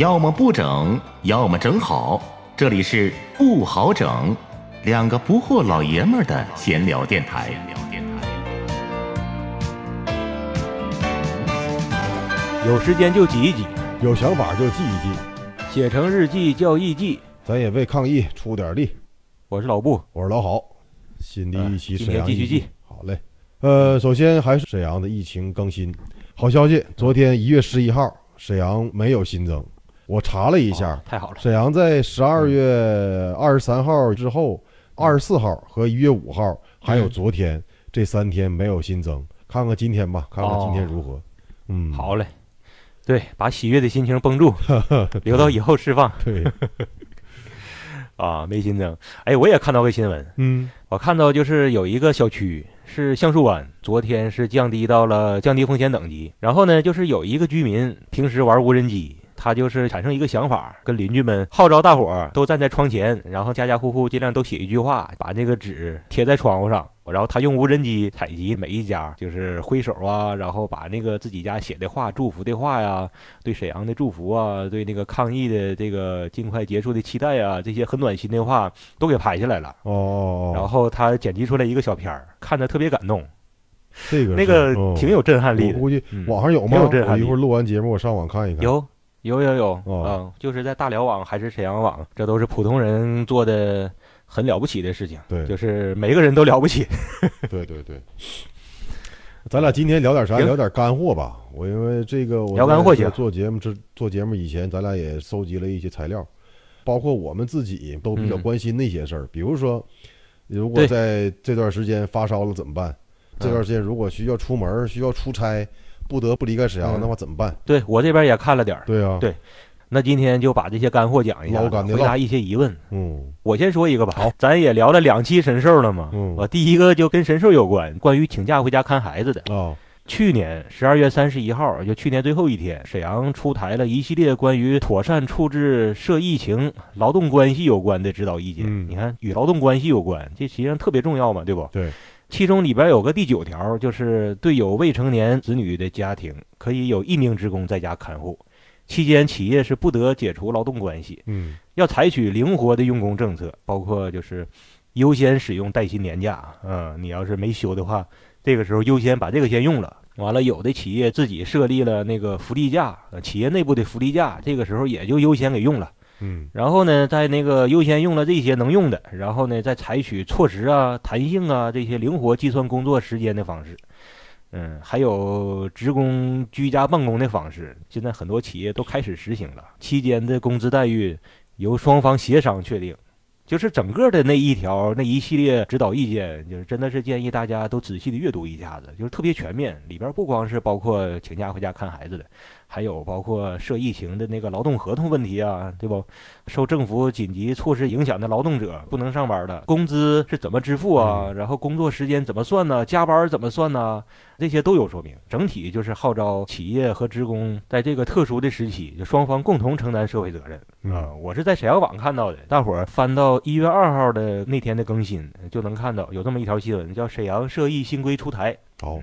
要么不整，要么整好。这里是不好整，两个不惑老爷们儿的闲聊电台。有时间就挤一挤，有想法就记一记，写成日记叫艺记。咱也为抗疫出点力。我是老布，我是老郝，新的一期沈阳继续记。好嘞，呃，首先还是沈阳的疫情更新。好消息，昨天一月十一号，沈阳没有新增。我查了一下，哦太好了，沈阳在十二月二十三号之后，二十四号和一月五号，还有昨天这三天没有新增。看看今天吧，看看今天如何。嗯，，好嘞。对，把喜悦的心情绷住，留到以后释放对，啊！没新增。哎，我也看到个新闻，嗯，我看到就是有一个小区是橡树湾，昨天是降低到了降低风险等级。然后呢，就是有一个居民平时玩无人机，他就是产生一个想法，跟邻居们号召大伙儿都站在窗前，然后家家户户尽量都写一句话，把那个纸贴在窗户上。然后他用无人机采集每一家，就是挥手啊，然后把那个自己家写的话、祝福的话呀，对沈阳的祝福啊，对那个抗疫的这个尽快结束的期待啊，这些很暖心的话都给拍下来了。哦，然后他剪辑出来一个小片儿，看着特别感动，这个那个挺有震撼力的。我估计网上有吗？有震撼力一会儿录完节目，我上网看一看。有有有有，哦嗯，就是在大辽网还是沈阳网，这都是普通人做的很了不起的事情。对就是每个人都了不起。对对对，咱俩今天聊点啥？聊点干货吧。我因为这个，我聊干货行做节目之做节目以前，咱俩也收集了一些材料，包括我们自己都比较嗯关心的一些事儿，比如说，如果在这段时间发烧了怎么办？这段时间如果需要出门、需要出差，不得不离开沈阳那我怎么办？对我这边也看了点儿，对啊，对那今天就把这些干货讲一下，回答一些疑问。嗯我先说一个吧，好，咱也聊了两期神兽了嘛，嗯我第一个就跟神兽有关，关于请假回家看孩子的。哦去年十二月三十一号，就去年最后一天，沈阳出台了一系列关于妥善处置涉疫情劳动关系有关的指导意见。嗯你看，与劳动关系有关，这实际上特别重要嘛，对不？对。其中里边有个第九条，就是对有未成年子女的家庭，可以有一名职工在家看护，期间企业是不得解除劳动关系，嗯要采取灵活的用工政策，包括就是优先使用带薪年假。嗯，你要是没休的话，这个时候优先把这个先用了。完了，有的企业自己设立了那个福利假，呃企业内部的福利假，这个时候也就优先给用了。嗯然后呢，在那个优先用了这些能用的，然后呢，再采取措施啊、弹性啊这些灵活计算工作时间的方式。嗯，还有职工居家办公的方式，现在很多企业都开始实行了。期间的工资待遇由双方协商确定，就是整个的那一条那一系列指导意见，就是真的是建议大家都仔细的阅读一下子，就是特别全面，里边不光是包括请假回家看孩子的，还有包括涉疫情的那个劳动合同问题啊，对不？受政府紧急措施影响的劳动者不能上班的，工资是怎么支付啊？然后工作时间怎么算呢？加班怎么算呢？这些都有说明。整体就是号召企业和职工在这个特殊的时期，就双方共同承担社会责任。啊、嗯我是在沈阳网看到的，大伙儿翻到一月二号的那天的更新，就能看到有这么一条新闻，叫沈阳涉疫新规出台。好，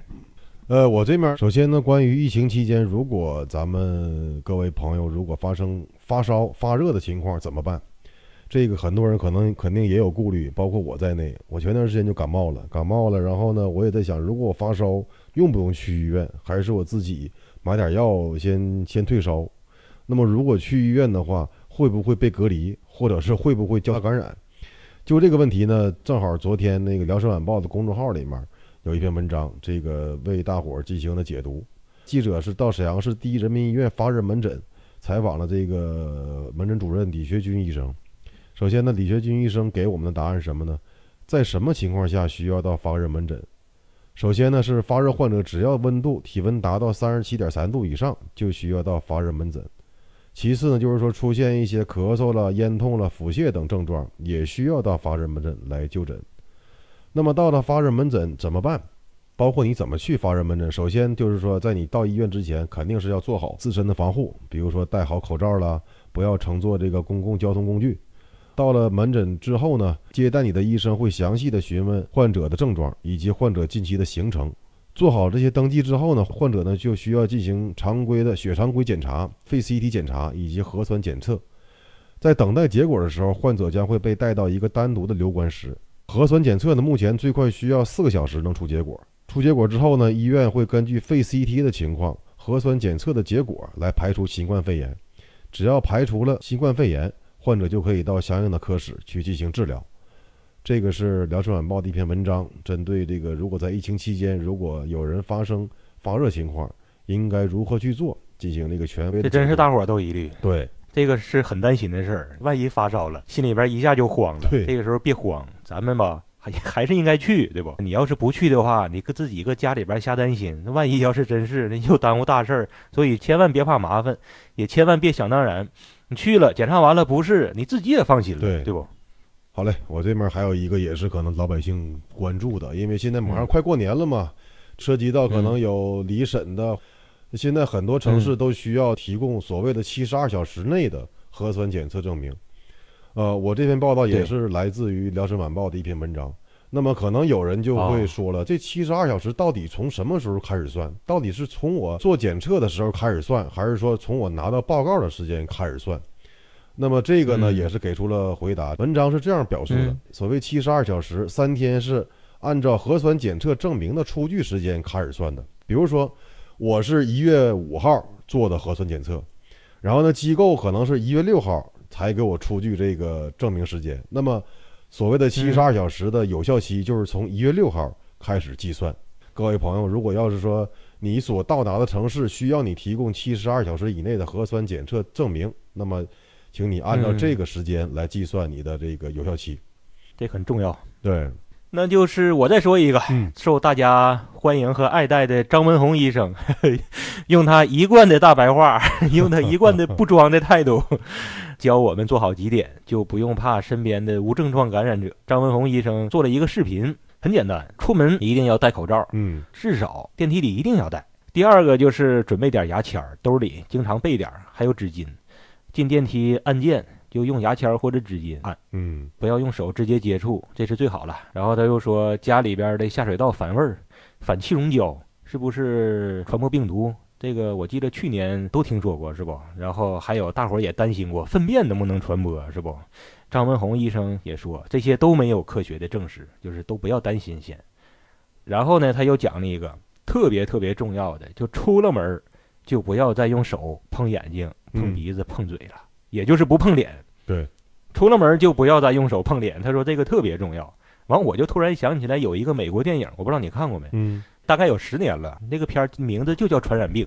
呃，我这边首先呢，关于疫情期间，如果咱们各位朋友如果发生发烧、发热的情况怎么办？这个很多人可能肯定也有顾虑，包括我在内。我前段时间就感冒了，感冒了，然后呢，我也在想，如果我发烧，用不用去医院，还是我自己买点药先先退烧？那么如果去医院的话，会不会被隔离，或者是会不会交叉感染？就这个问题呢，正好昨天那个《辽沈晚报》的公众号里面。有一篇文章，这个为大伙儿进行了解读。记者是到沈阳市第一人民医院发热门诊采访了这个门诊主任李学军医生。首先呢，李学军医生给我们的答案是什么呢？在什么情况下需要到发热门诊？首先呢，是发热患者只要温度体温达到三十七点三度以上，就需要到发热门诊。其次呢，就是说出现一些咳嗽了、咽痛了、腹泻等症状，也需要到发热门诊来就诊。那么到了发热门诊怎么办？包括你怎么去发热门诊？首先就是说，在你到医院之前，肯定是要做好自身的防护，比如说戴好口罩啦，不要乘坐这个公共交通工具。到了门诊之后呢，接待你的医生会详细的询问患者的症状以及患者近期的行程，做好这些登记之后呢，患者呢就需要进行常规的血常规检查、肺 CT 检查以及核酸检测。在等待结果的时候，患者将会被带到一个单独的留观室。核酸检测呢，目前最快需要四个小时能出结果。出结果之后呢，医院会根据肺 CT 的情况、核酸检测的结果来排除新冠肺炎。只要排除了新冠肺炎，患者就可以到相应的科室去进行治疗。这个是《辽城晚报》的一篇文章，针对这个如果在疫情期间，如果有人发生发热情况，应该如何去做，进行那个权威的。这真是大伙儿都疑虑。对，这个是很担心的事儿，万一发烧了，心里边一下就慌了。对这个时候别慌，咱们吧还 还是应该去，对不？你要是不去的话，你搁自己搁家里边瞎担心，那万一要是真是，那又耽误大事儿。所以千万别怕麻烦，也千万别想当然。你去了，检查完了不是，你自己也放心了，对对不？好嘞，我这边还有一个也是可能老百姓关注的，因为现在马上快过年了嘛，涉及到可能有离审的，现在很多城市都需要提供所谓的七十二小时内的核酸检测证明。呃，我这篇报道也是来自于《辽沈晚报》的一篇文章。那么可能有人就会说了，这七十二小时到底从什么时候开始算？到底是从我做检测的时候开始算，还是说从我拿到报告的时间开始算？那么这个呢，嗯也是给出了回答。文章是这样表述的：嗯所谓七十二小时，三天是按照核酸检测证明的出具时间开始算的。比如说，我是一月五号做的核酸检测，然后呢，机构可能是一月六号才给我出具这个证明时间。那么，所谓的七十二小时的有效期就是从一月六号开始计算。各位朋友，如果要是说你所到达的城市需要你提供七十二小时以内的核酸检测证明，那么，请你按照嗯这个时间来计算你的这个有效期。这很重要。对，那就是我再说一个，嗯受大家欢迎和爱戴的张文宏医生，用他一贯的大白话，用他一贯的不装的态度，教我们做好几点，就不用怕身边的无症状感染者。张文宏医生做了一个视频，很简单，出门一定要戴口罩，嗯至少电梯里一定要戴。第二个就是准备点牙签儿，兜里经常备点，还有纸巾。进电梯按键就用牙签或者纸巾按。嗯不要用手直接接触，这是最好了。然后他又说，家里边的下水道反味儿、反气溶胶是不是传播病毒？这个我记得去年都听说过，是不？然后还有大伙儿也担心过，粪便能不能传播，是不？张文宏医生也说，这些都没有科学的证实，就是都不要担心先。然后呢，他又讲了一个特别特别重要的，就出了门儿就不要再用手碰眼睛、碰嗯鼻子、碰嘴了，也就是不碰脸。对，出了门就不要再用手碰脸。他说这个特别重要。完，我就突然想起来有一个美国电影，我不知道你看过没？嗯大概有十年了。那个片儿名字就叫《传染病》，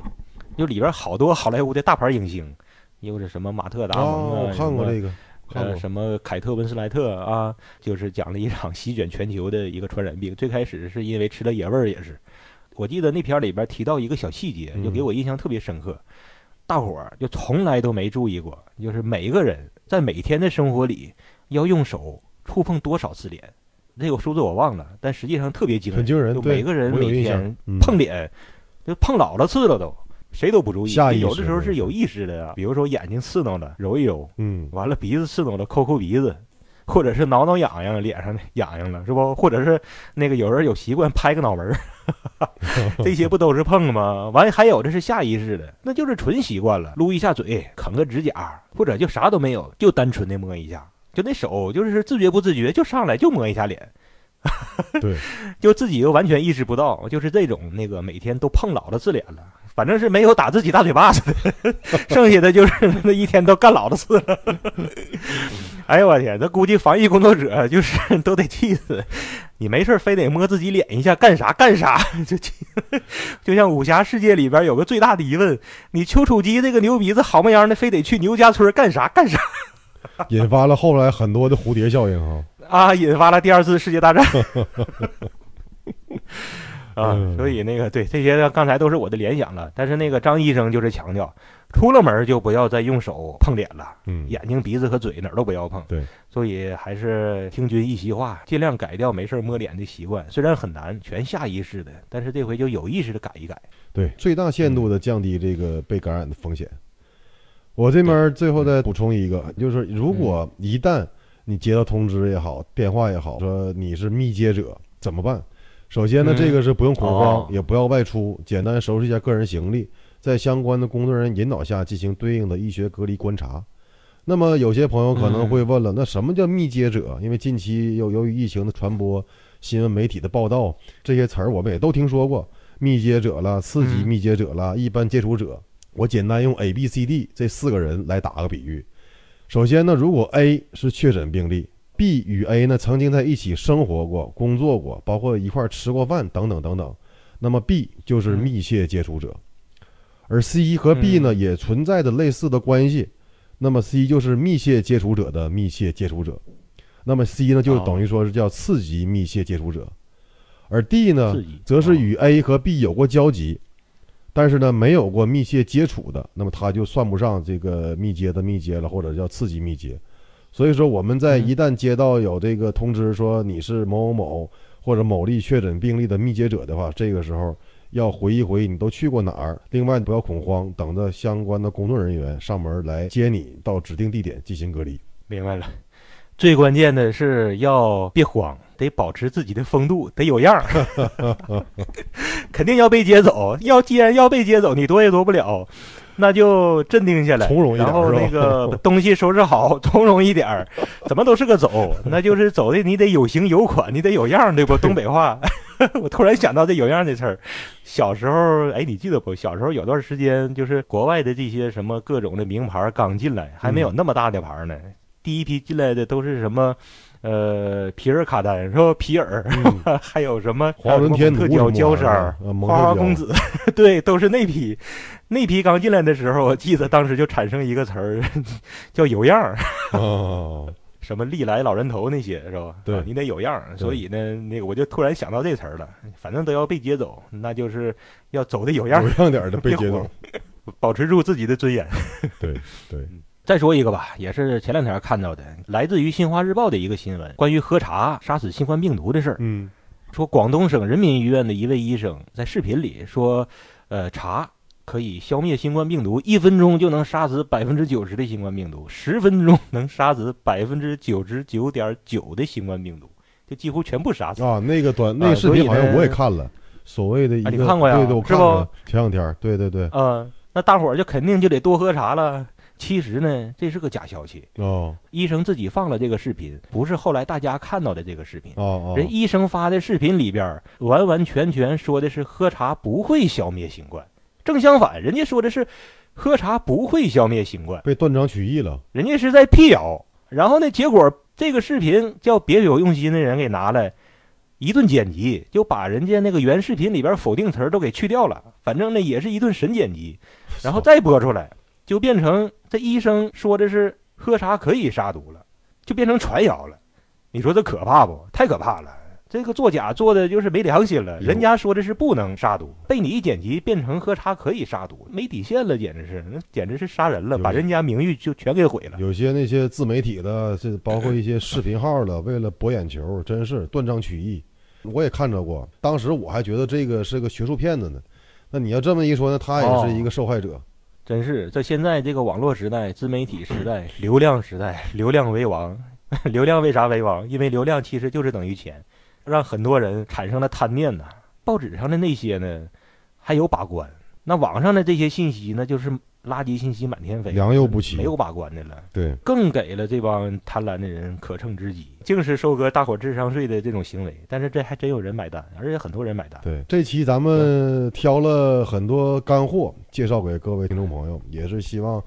就里边好多好莱坞的大牌影星，又是什么马特·达蒙哦，啊，我看过这个，看呃，什么凯特温斯莱特啊，就是讲了一场席卷全球的一个传染病。最开始是因为吃了野味儿，也是。我记得那片儿里边提到一个小细节，就给我印象特别深刻。大伙儿就从来都没注意过，就是每一个人在每天的生活里要用手触碰多少次脸。这个数字我忘了，但实际上特别惊人，很惊人对就每个人每天嗯碰脸，就碰老了次了都，谁都不注意。有的时候是有意识的呀，比如说眼睛刺挠了，揉一揉，嗯完了鼻子刺挠了，抠抠鼻子，或者是挠挠痒痒，脸上痒痒了，是不？或者是那个有人有习惯拍个脑门儿，这些不都是碰吗？完还有这是下意识的，那就是纯习惯了，撸一下嘴，啃个指甲，或者就啥都没有，就单纯的摸一下，就那手就是自觉不自觉就上来就摸一下脸。对，就自己又完全意识不到，就是这种那个每天都碰老了次脸了，反正是没有打自己大嘴巴子的，剩下的就是那一天都干老了次了。哎呦我天，这估计防疫工作者就是都得气死。你没事非得摸自己脸一下，干啥干啥？就气就像武侠世界里边有个最大的疑问：你丘处机这个牛鼻子好么样的，非得去牛家村干啥干啥引发了后来很多的蝴蝶效应啊。啊？引发了第二次世界大战。啊，嗯所以那个对这些刚才都是我的联想了，但是那个张医生就是强调，出了门就不要再用手碰脸了，嗯，眼睛、鼻子和嘴哪儿都不要碰。对，所以还是听君一席话，尽量改掉没事摸脸的习惯。虽然很难，全下意识的，但是这回就有意识的改一改。对，最大限度的降低这个被感染的风险。我这边最后再补充一个，就是如果一旦你接到通知也好，电话也好，说你是密接者怎么办？首先呢，嗯这个是不用恐慌，哦也不要外出，简单收拾一下个人行李，在相关的工作人员引导下进行对应的医学隔离观察。那么有些朋友可能会问了，那什么叫密接者？因为近期由由于疫情的传播，新闻媒体的报道，这些词儿我们也都听说过，密接者了、次级嗯密接者了、一般接触者。我简单用 A、B、C、D 这四个人来打个比喻。首先呢，如果 A 是确诊病例，B 与 A 呢曾经在一起生活过、工作过，包括一块儿吃过饭等等等等，那么 B 就是密切接触者，而 C 和 B 呢嗯。也存在着类似的关系，那么 C 就是密切接触者的密切接触者，那么 C 呢就哦。等于说是叫次级密切接触者，而 D 呢则是与 A 和 B 有过交集，但是呢没有过密切接触的，那么他就算不上这个密接的密接了，或者叫次级密接。所以说我们在嗯一旦接到有这个通知说你是某某某或者某例确诊病例的密接者的话，这个时候要回忆回忆你都去过哪儿。另外不要恐慌，等着相关的工作人员上门来接你到指定地点进行隔离。明白了。最关键的是要别慌，得保持自己的风度，得有样儿。肯定要被接走，要既然要被接走，你躲也躲不了，那就镇定下来，从容一点然后那个把 东西收拾好，从容一点儿，怎么都是个走，那就是走的你得有型有款，你得有样儿，对不？东北话。我突然想到这有样儿这词儿，小时候，哎，你记得不？小时候有段时间，就是国外的这些什么各种的名牌儿刚进来，还没有那么大的牌儿呢。第一批进来的都是什么，呃，皮尔卡丹是吧？皮尔，嗯 还有什么华伦天特娇娇衫儿、花花公子，对，都是那批。那批刚进来的时候，我记得当时就产生一个词儿，叫有样儿。哦，什么历来老人头那些是吧？对啊你得有样儿。所以呢，那个我就突然想到这词儿了。反正都要被接走，那就是要走的有样儿，有样点儿的被接走。保持住自己的尊严。对对，再说一个吧，也是前两天看到的，来自于《新华日报》的一个新闻，关于喝茶杀死新冠病毒的事儿。嗯说广东省人民医院的一位医生在视频里说，呃，茶可以消灭新冠病毒，一分钟就能杀死百分之九十的新冠病毒，十分钟能杀死百分之九十九点九的新冠病毒，就几乎全部杀死。啊，那个短那啊个视频好像我也看了，所谓的一个啊你看过呀对对，我是不前两天，对对对，嗯、那大伙儿就肯定就得多喝茶了。其实呢，这是个假消息。哦医生自己放了这个视频，不是后来大家看到的这个视频。哦哦，人医生发的视频里边，完完全全说的是喝茶不会消灭新冠，正相反，人家说的是喝茶不会消灭新冠，被断章取义了。人家是在辟谣。然后呢，结果这个视频叫别有用心的人给拿来一顿剪辑，就把人家那个原视频里边否定词儿都给去掉了。反正呢，也是一顿神剪辑，然后再播出来，就变成这医生说的是喝茶可以杀毒了，就变成传谣了。你说这可怕不？太可怕了！这个作假做的就是没良心了。人家说的是不能杀毒，被你一剪辑变成喝茶可以杀毒，没底线了，简直是，那简直是杀人了，把人家名誉就全给毁了。有些那些自媒体的，这包括一些视频号的，为了博眼球，真是断章取义。我也看着过，当时我还觉得这个是个学术骗子呢。那你要这么一说，那他也是一个受害者。真是，在现在这个网络时代、自媒体时代、流量时代，流量为王。流量为啥为王？因为流量其实就是等于钱，让很多人产生了贪念呐。报纸上的那些呢，还有把关；那网上的这些信息呢，就是垃圾信息满天飞，良莠不齐没有把关的了。对，更给了这帮贪婪的人可乘之机，竟是收割大伙智商税的这种行为。但是这还真有人买单，而且很多人买单。对，这期咱们挑了很多干货，介绍给各位听众朋友，也是希望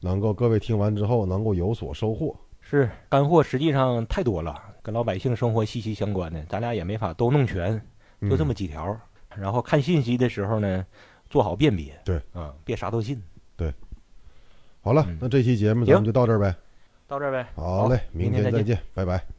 能够各位听完之后能够有所收获。是干货，实际上太多了，跟老百姓生活息息相关的，咱俩也没法都弄全，就这么嗯几条。然后看信息的时候呢，做好辨别。对，啊、别啥都信。好了嗯，那这期节目咱们就到这儿呗。到这儿呗。好嘞，明明天再见拜拜。嗯。